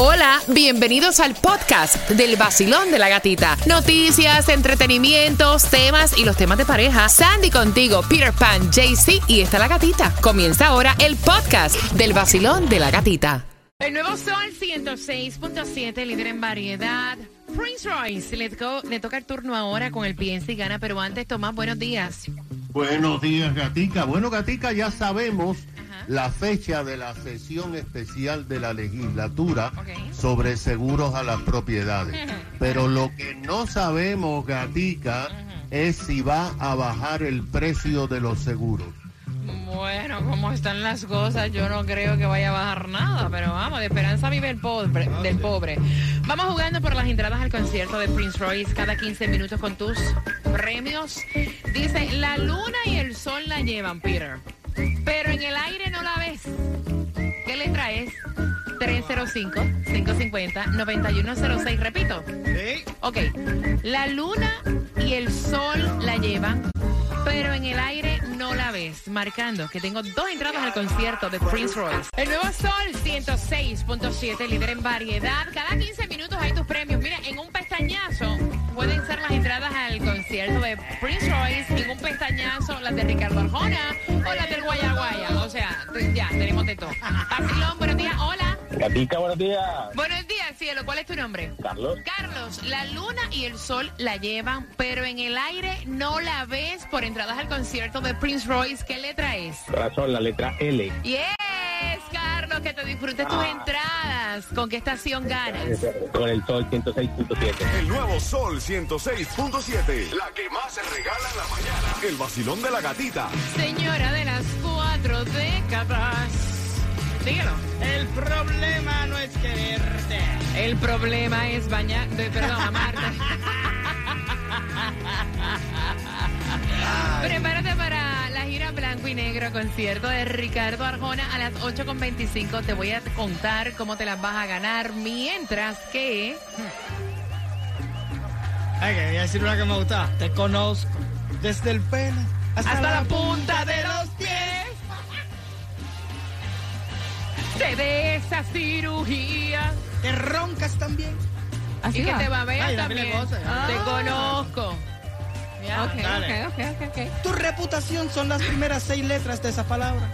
Hola, bienvenidos al podcast del vacilón de la gatita. Noticias, entretenimientos, temas y los temas de pareja. Sandy contigo, Peter Pan, JC y está la gatita. Comienza ahora el podcast del vacilón de la gatita. El nuevo Sol 106.7, líder en variedad. Prince Royce, let's go. Le toca el turno ahora con el Piensa y Gana, pero antes, Tomás, buenos días. Buenos días, Gatica. Bueno, Gatica, ya sabemos la fecha de la sesión especial de la legislatura sobre seguros a las propiedades. Pero lo que no sabemos, Gatica, es si va a bajar el precio de los seguros. Bueno, como están las cosas, yo no creo que vaya a bajar nada, pero vamos, de esperanza vive el pobre, del pobre. Vamos jugando por las entradas al concierto de Prince Royce cada 15 minutos con tus premios. Dice, la luna y el sol la llevan, Peter, pero en el aire no la ves. ¿Qué letra es? 305-550-9106. Repito. Ok. La luna y el sol la llevan, pero en el aire no la ves. Marcando que tengo dos entradas al concierto de Prince Royce. El nuevo Sol 106.7, líder en variedad. Cada 15 minutos hay tus premios. Mira, en un pestañazo pueden ser las entradas al concierto de Prince Royce. En un pestañazo las de Ricardo Arjona o las del Guayaguaya. O sea, ya, tenemos de todo. Vacilón, buenos días. Hola. Gatica, buenos días. Buenos días, cielo. ¿Cuál es tu nombre? Carlos. Carlos, la luna y el sol la llevan, pero en el aire no la ves por entradas al concierto de Prince Royce. ¿Qué letra es? Corazón, la letra L. Yes, Que te disfrutes tus entradas. ¿Con qué estación ganas? Con el sol 106.7. El nuevo Sol 106.7. La que más se regala en la mañana. El vacilón de la gatita. Señora de las cuatro décadas. Dígalo. El problema no es quererte. El problema es bañar. Perdón, amarte. negro concierto de Ricardo Arjona a las 8.25. Te voy a contar cómo te las vas a ganar. Mientras que. Ay, que voy a decir una que me gusta. Te conozco. Desde el pelo hasta, Hasta la punta de los pies. Te de esa cirugía. Te roncas también. y que te babeas Ay, también. Te Ah. conozco. Ya. Ok, Dale. ok, ok, ok. Tu reputación son las primeras seis letras de esa palabra.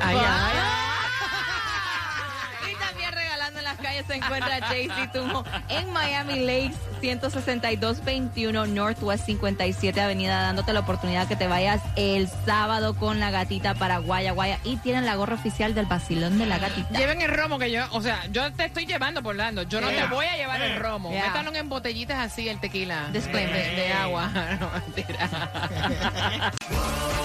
Ay, ay, ay. Se encuentra JC Tumo en Miami Lakes, 16221 Northwest 57 Avenida, dándote la oportunidad que te vayas el sábado con la gatita para Guaya Guaya y tienen la gorra oficial del vacilón de la gatita. Lleven el romo que yo, o sea, yo te estoy llevando por Orlando. Yo no te voy a llevar el romo. Yeah. Métanlo en botellitas así el tequila. Disclaimer. De, de agua. No, mentira.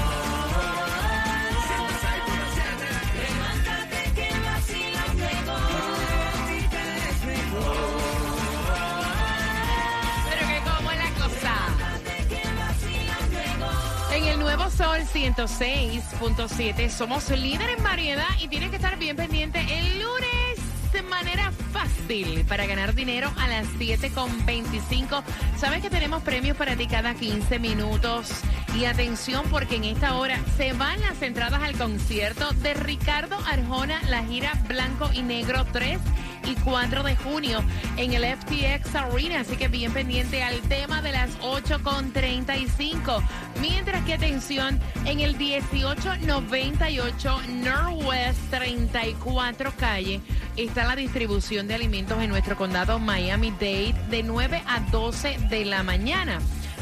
Sol 106.7 somos líder en variedad y tienes que estar bien pendiente el lunes de manera fácil para ganar dinero a las 7.25. Sabes que tenemos premios para ti cada 15 minutos. Y atención porque en esta hora se van las entradas al concierto de Ricardo Arjona, la gira Blanco y Negro 3 y 4 de junio en el FTX Arena. Así que bien pendiente al tema de las 8.35. Mientras que atención, en el 1898 Northwest 34 calle está la distribución de alimentos en nuestro condado Miami-Dade de 9 a 12 de la mañana.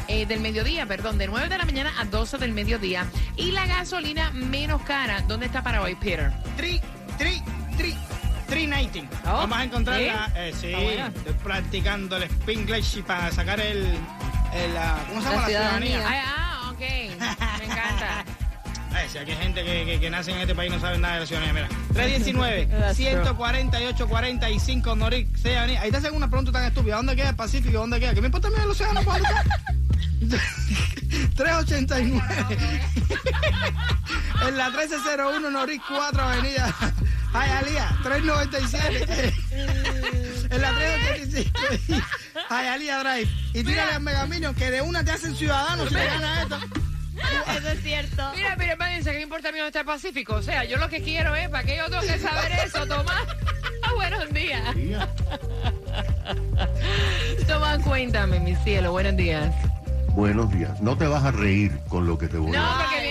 eh, del mediodía, perdón, de 9 de la mañana a 12 del mediodía. Y la gasolina menos cara, ¿dónde está para hoy, Peter? Tri, tri, tri. 319. Oh, Vamos a encontrarla. ¿sí? Eh, sí, estoy practicando el Spanglish para sacar el. el, ah, ¿Cómo se llama? La La ciudadanía. Ay, ah, ok. Me encanta. Ay, si aquí hay gente que, que, que nace en este país y no saben nada de la ciudadanía. Mira, 319, That's true. 148, 45, Noric, Ciudadanía. Ahí te hacen una pregunta tan estúpida. ¿Dónde queda el Pacífico? ¿Dónde queda? ¿Qué me importa a mí el océano? ¿Por dónde queda? 389. en la 1301 Noric 4 Avenida. Hialeah, 397. en la 385. Hialeah Drive. Y tírale al Mega Million que de una te hacen ciudadano si le ganas esto. Eso es cierto. Mira, mira, imagínense que importa a mí está el Pacífico. O sea, yo lo que quiero es, ¿para qué yo tengo que saber eso, Tomás? buenos días. Toma, cuéntame, mi cielo, buenos días. Buenos días. No te vas a reír con lo que te voy No, a decir. porque a hablarme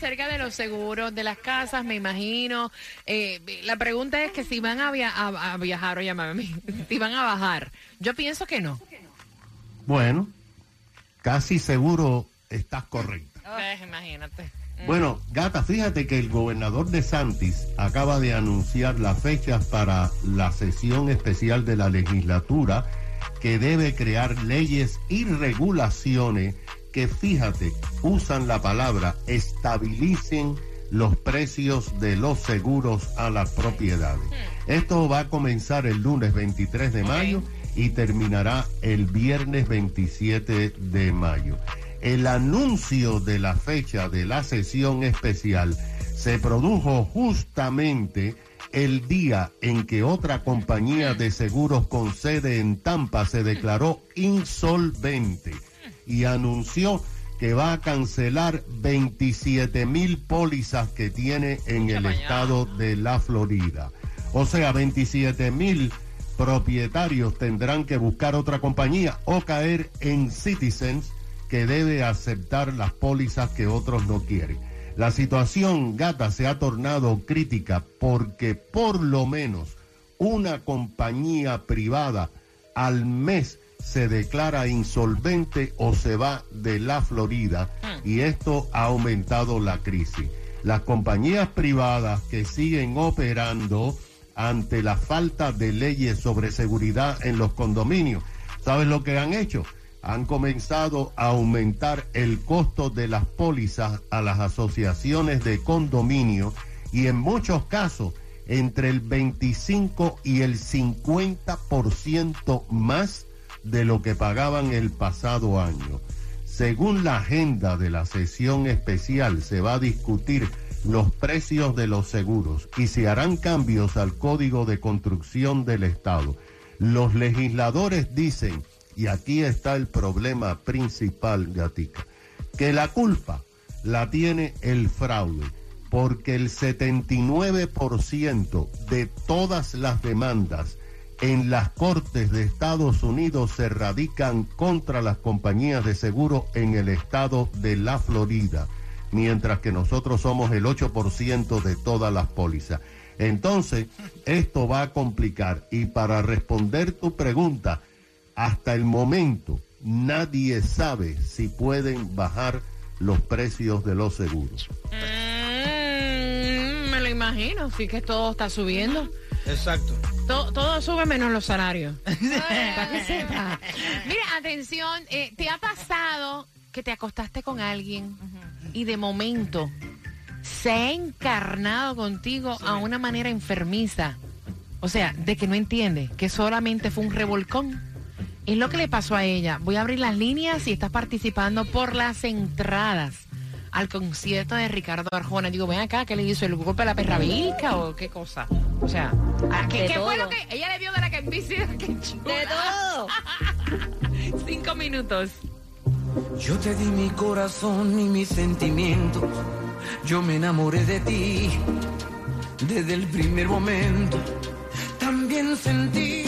acerca de los seguros, de las casas, me imagino. Eh, la pregunta es que si van a, via- a- a viajar, o mí, si van a bajar. Yo pienso que no. Bueno, casi seguro estás correcta. Eh, imagínate. Bueno, gata, fíjate que el gobernador de Santis acaba de anunciar las fechas para la sesión especial de la legislatura que debe crear leyes y regulaciones que, fíjate, usan la palabra estabilicen los precios de los seguros a las propiedades. Esto va a comenzar el lunes 23 de mayo y terminará el viernes 27 de mayo. El anuncio de la fecha de la sesión especial se produjo justamente el día en que otra compañía de seguros con sede en Tampa se declaró insolvente y anunció que va a cancelar 27 mil pólizas que tiene en el estado de la Florida. O sea, 27 mil propietarios tendrán que buscar otra compañía o caer en Citizens que debe aceptar las pólizas que otros no quieren. La situación, gata, se ha tornado crítica porque por lo menos una compañía privada al mes se declara insolvente o se va de la Florida y esto ha aumentado la crisis. Las compañías privadas que siguen operando ante la falta de leyes sobre seguridad en los condominios, ¿sabes lo que han hecho? Han comenzado a aumentar el costo de las pólizas a las asociaciones de condominio y en muchos casos entre el 25 y el 50% más de lo que pagaban el pasado año. Según la agenda de la sesión especial, se va a discutir los precios de los seguros y se harán cambios al Código de Construcción del Estado. Los legisladores dicen, y aquí está el problema principal, Gatica, que la culpa la tiene el fraude, porque el 79% de todas las demandas en las cortes de Estados Unidos se radican contra las compañías de seguro en el estado de la Florida, mientras que nosotros somos el 8% de todas las pólizas. Entonces, esto va a complicar y para responder tu pregunta, hasta el momento nadie sabe si pueden bajar los precios de los seguros. Mm, me lo imagino, sí que todo está subiendo. Exacto. To- todo sube menos los salarios. Para que sepa. Mira, atención, eh, ¿te ha pasado que te acostaste con alguien y de momento se ha encarnado contigo a una manera enfermiza? O sea, de que no entiende, que solamente fue un revolcón. Es lo que le pasó a ella. Voy a abrir las líneas y estás participando por las entradas al concierto de Ricardo Arjona. Digo, ven acá, ¿qué le hizo? ¿El golpe a la perra vilca o qué cosa? O sea, ¿a ¿qué, qué fue lo que ella le vio de la que envicia? ¡Qué chula! De todo. Cinco minutos. Yo te di mi corazón y mis sentimientos. Yo me enamoré de ti desde el primer momento. También sentí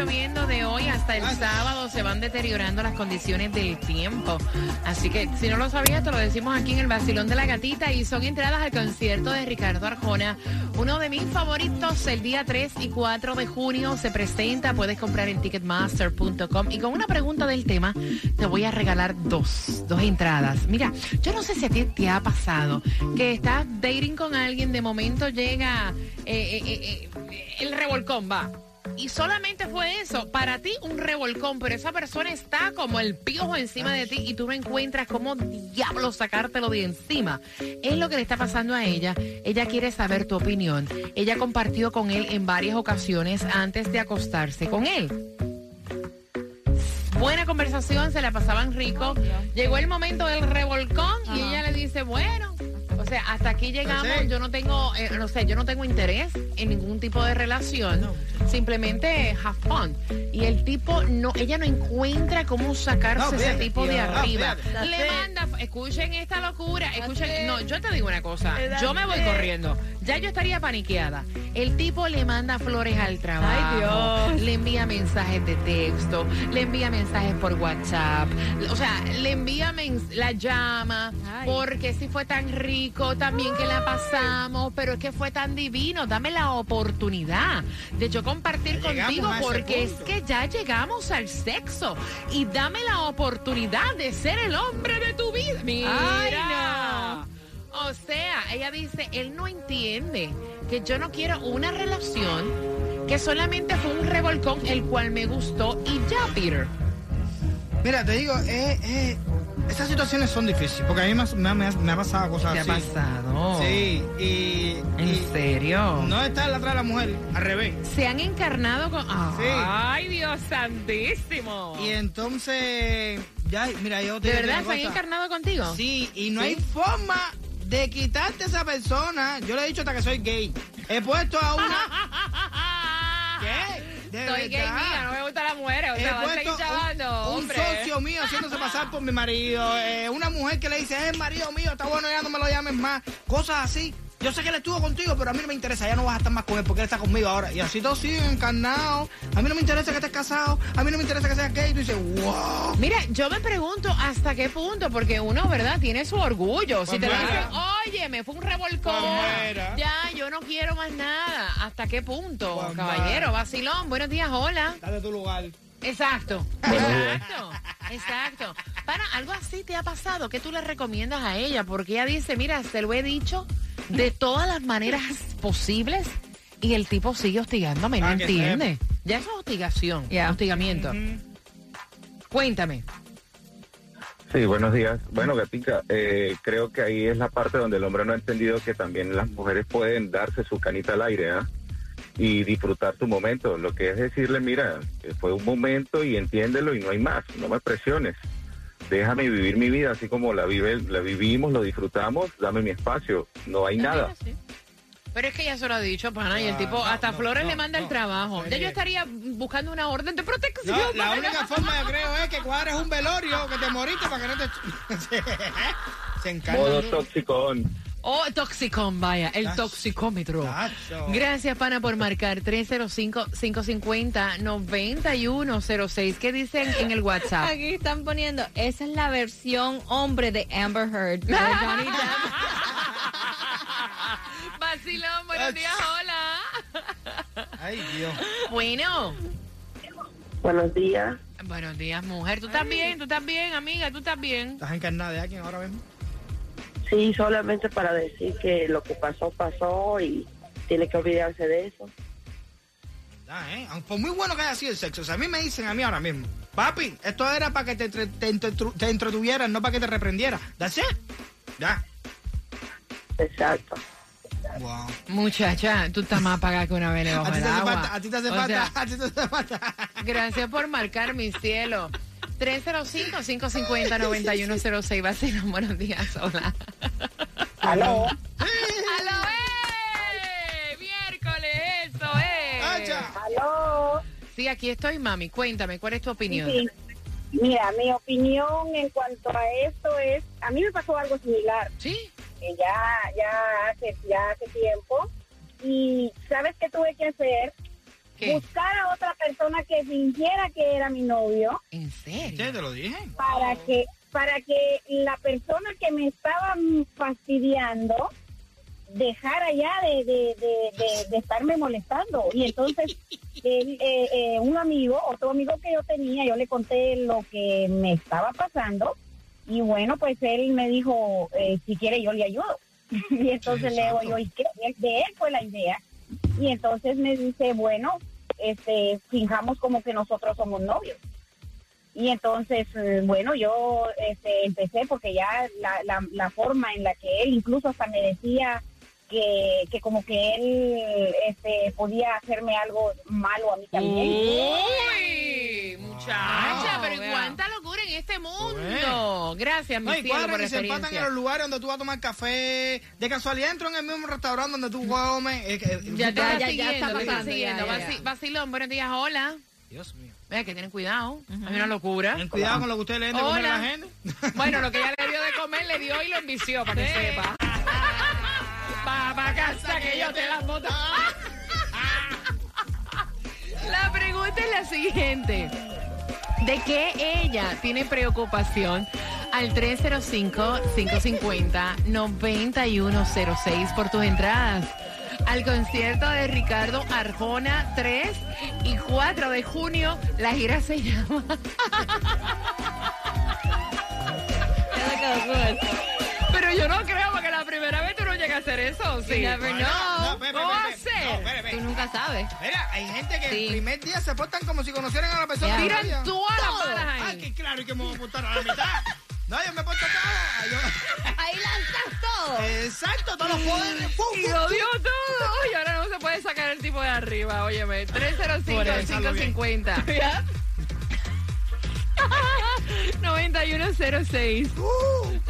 lloviendo de hoy hasta el sábado. Se van deteriorando las condiciones del tiempo. Así que si no lo sabías, te lo decimos aquí en el Basilón de la Gatita. Y son entradas al concierto de Ricardo Arjona. Uno de mis favoritos, el día 3 y 4 de junio se presenta. Puedes comprar en ticketmaster.com. Y con una pregunta del tema, te voy a regalar dos, dos entradas. Mira, yo no sé si a ti te ha pasado que estás dating con alguien, de momento llega eh, eh, eh, el revolcón, va. Y solamente fue eso, para ti un revolcón, pero esa persona está como el piojo encima de ti y tú no encuentras cómo diablo sacártelo de encima. Es lo que le está pasando a ella. Ella quiere saber tu opinión. Ella compartió con él en varias ocasiones antes de acostarse con él. Buena conversación, se la pasaban rico. Llegó el momento del revolcón y ella le dice, bueno, sea, hasta aquí llegamos. Yo no tengo, eh, no sé, yo no tengo interés en ningún tipo de relación. Simplemente have fun. Y el tipo no, ella no encuentra cómo sacarse No, ese tipo de arriba. Le manda, escuchen esta locura, escuchen. No, yo te digo una cosa. Yo me voy corriendo. Ya yo estaría paniqueada. El tipo le manda flores al trabajo. Ay, Dios. Le envía mensajes de texto, le envía mensajes por WhatsApp, o sea, le envía la llama, Ay. porque si fue tan rico, también que la pasamos, pero es que fue tan divino, dame la oportunidad de yo compartir contigo, porque es que ya llegamos al sexo y dame la oportunidad de ser el hombre de tu vida. Mira. Ay, no. O sea, ella dice, él no entiende que yo no quiero una relación que solamente fue un revolcón el cual me gustó y ya, Peter. Mira, te digo, eh, eh, estas situaciones son difíciles, porque a mí me, ha- me ha- me ha, me ha pasado cosas ¿Qué ha así. pasado? Sí, y, ¿En y serio? no está atrás de la mujer, al revés. Se han encarnado con... Sí. ¡Ay, Dios santísimo! Y entonces, ya, mira, yo te ¿De verdad se han encarnado contigo? Sí, y no ¿Sí? hay forma de quitarte a esa persona. Yo le he dicho hasta que soy gay. He puesto a una. ¿Qué? De Soy gay mía, no me gustan las mujeres. O sea, a seguir chavando, un, socio mío haciéndose pasar por mi marido. eh, una mujer que le dice, es marido mío, está bueno, ya no me lo llames más. Cosas así. Yo sé que él estuvo contigo, pero a mí no me interesa. Ya no vas a estar más con él porque él está conmigo ahora. Y así todo sigue encarnado. A mí no me interesa que estés casado. A mí no me interesa que seas gay. Y tú dices, wow. Mira, yo me pregunto hasta qué punto, porque uno, ¿verdad? Tiene su orgullo. Si Pues te mira. dicen, oye, me fue un revolcón, ya, yo no quiero más nada. ¿Hasta qué punto? Caballero, vacilón, buenos días, hola. Dale tu lugar. Exacto, exacto, exacto. Para, algo así te ha pasado, ¿qué tú le recomiendas a ella? Porque ella dice, mira, se lo he dicho de todas las maneras posibles y el tipo sigue hostigándome, no Ah, entiende. Ya eso es hostigación, Ya. hostigamiento. Cuéntame. Sí, buenos días. Bueno, Gatica, eh, creo que ahí es la parte donde el hombre no ha entendido que también las mujeres pueden darse su canita al aire ¿ah? y disfrutar su momento. Lo que es decirle, mira, fue un momento y entiéndelo y no hay más, no me presiones. Déjame vivir mi vida así como la, vive, la vivimos, lo disfrutamos, dame mi espacio, no hay nada. Pero es que ya se lo ha dicho, pana, y el tipo no, hasta no, Flores no, le manda no. el trabajo. Ya yo estaría buscando una orden de protección. No, la única forma, yo creo, es que cuadres un velorio, que te moriste para que no te... Se encarga. Modo toxicón. Oh, toxicón, vaya, el Tacho, toxicómetro. Gracias, pana, por marcar 305-550-9106. ¿Qué dicen en el WhatsApp? Aquí están poniendo, esa es la versión hombre de Amber Heard. Vacilón, buenos días, hola. Ay, Dios. Bueno. Buenos días. Buenos días, mujer. ¿Tú estás bien? ¿Tú estás bien, amiga? ¿Tú estás bien? ¿Estás encarnada de alguien ahora mismo? Sí, solamente para decir que lo que pasó, pasó y tiene que olvidarse de eso. Ah, ¿eh? Aunque Por muy bueno que haya sido el sexo. O sea, a mí me dicen a mí ahora mismo, papi, esto era para que te, te, entretru- te entretuvieras, no para que te reprendieras. It. Ya. Exacto. Wow. Muchacha, tú estás más apagada que una vela A bajo ti el te hace agua. falta, a ti te hace O falta, sea, a ti te hace falta. Gracias por marcar mi cielo. 305-550-9106. Va a ser un buenos días. Hola. Aló. ¡Aló, eh! Miércoles, eso, eh. Aló. Sí, aquí estoy, mami. Cuéntame, ¿cuál es tu opinión? Sí. Mira, mi opinión en cuanto a esto es, a mí me pasó algo similar, ¿Sí? Que ya, ya hace, ya hace tiempo, y ¿sabes qué tuve que hacer? ¿Qué? buscar a otra persona que fingiera que era mi novio ¿En serio? ¿Qué te lo dije? para que para que la persona que me estaba fastidiando dejara ya de, de, de, de- de estarme molestando. Y entonces él, eh, eh, un amigo, otro amigo que yo tenía, yo le conté lo que me estaba pasando y bueno, pues él me dijo, eh, si quiere yo le ayudo. y entonces le digo yo, ¿y qué? De él fue la idea. Y entonces me dice, bueno, este, fijamos como que nosotros somos novios. Y entonces, eh, bueno, yo este, empecé porque ya la, la, la forma en la que él incluso hasta me decía que, que como que él este, podía hacerme algo malo a mí también. Uy, muchacha, Wow, pero ¿y vea. Este mundo? Gracias, No, mi y cielo, cuadran por la y se empatan en los lugares donde tú vas a tomar café. De casualidad entro en el mismo restaurante donde tú comes. eh, que- Ya te Ya, ya, está pasando, siguiendo. ya, ya, Vaci- ya. Vacilón, buenos días, hola. Dios mío. Vea que tienen cuidado. Hay una locura. Ten cuidado con lo que usted le den de comer a la gente. Bueno, lo que ella le dio de comer, le dio y lo envició, para que sepa. Va pa' casa que yo te la boto. La pregunta es la siguiente. ¿De qué ella tiene preocupación? Al 305-550-9106 por tus entradas al concierto de Ricardo Arjona 3 y 4 de junio. La gira se llama hacer eso, ¿sí? You never No, know. no. No, ve. Tú nunca sabes. Mira, hay gente que Sí. el primer día se portan como si conocieran a la persona. Ya. que Tiran todas las Todo. balas ahí. Ay, que claro, y que me voy a apuntar a la mitad. No, yo me porto todo. Yo- Ahí lanzas todo. Exacto, todos los poderes. ¡Fum, Y fum, odio todo. Y ahora no se puede sacar el tipo de arriba, óyeme. 305-550. 9106. fum!